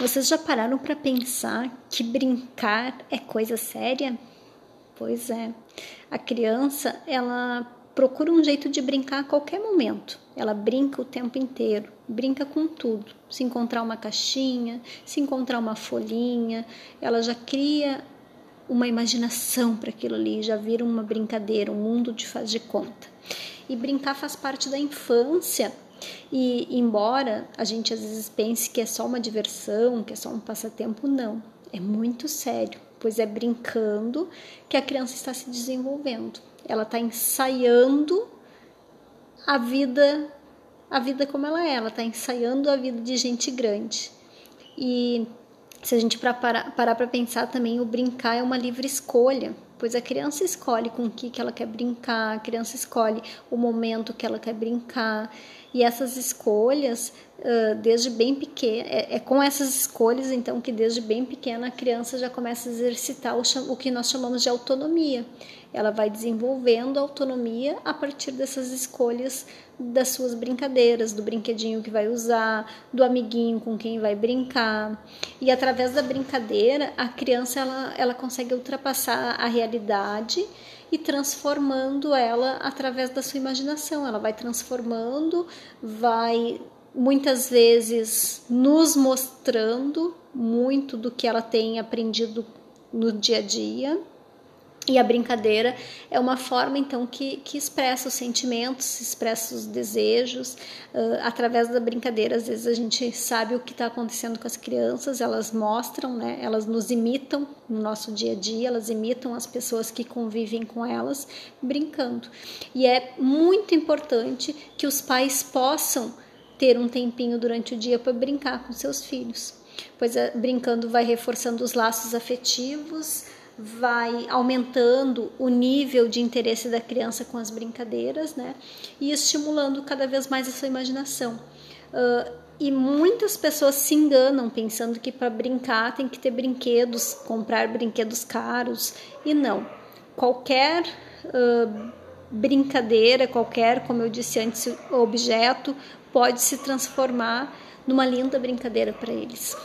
Vocês já pararam para pensar que brincar é coisa séria? Pois é. A criança, ela procura um jeito de brincar a qualquer momento. Ela brinca o tempo inteiro, brinca com tudo. Se encontrar uma caixinha, se encontrar uma folhinha, ela já cria uma imaginação para aquilo ali, já vira uma brincadeira, um mundo de faz de conta. E brincar faz parte da infância e embora a gente às vezes pense que é só uma diversão, que é só um passatempo, não. É muito sério, pois é brincando que a criança está se desenvolvendo. Ela está ensaiando a vida, a vida como ela é. Ela está ensaiando a vida de gente grande. E se a gente parar para pensar também, o brincar é uma livre escolha pois a criança escolhe com o que, que ela quer brincar, a criança escolhe o momento que ela quer brincar, e essas escolhas, desde bem pequena, é, é, com essas escolhas, então, que desde bem pequena a criança já começa a exercitar o, que nós chamamos de autonomia. Ela vai desenvolvendo autonomia a partir dessas escolhas das suas brincadeiras, do brinquedinho que vai usar, do amiguinho com quem vai brincar. E através da brincadeira, a criança ela, ela consegue ultrapassar a realidade e transformando ela através da sua imaginação. Ela vai transformando, vai muitas vezes nos mostrando muito do que ela tem aprendido no dia a dia e a brincadeira é uma forma, então, que, que expressa os sentimentos, expressa os desejos. Uh, através da brincadeira, às vezes a gente sabe o que está acontecendo com as crianças, elas mostram, né? elas nos imitam no nosso dia a dia, elas imitam as pessoas que convivem com elas brincando. E é muito importante que os pais possam ter um tempinho durante o dia para brincar com seus filhos, pois uh, brincando vai reforçando os laços afetivos vai aumentando o nível de interesse da criança com as brincadeiras, né? E estimulando cada vez mais a sua imaginação. Uh, e muitas pessoas se enganam pensando que para brincar tem que ter brinquedos, comprar brinquedos caros. E não. Qualquer uh, brincadeira, qualquer, como eu disse antes, objeto pode se transformar numa linda brincadeira para eles.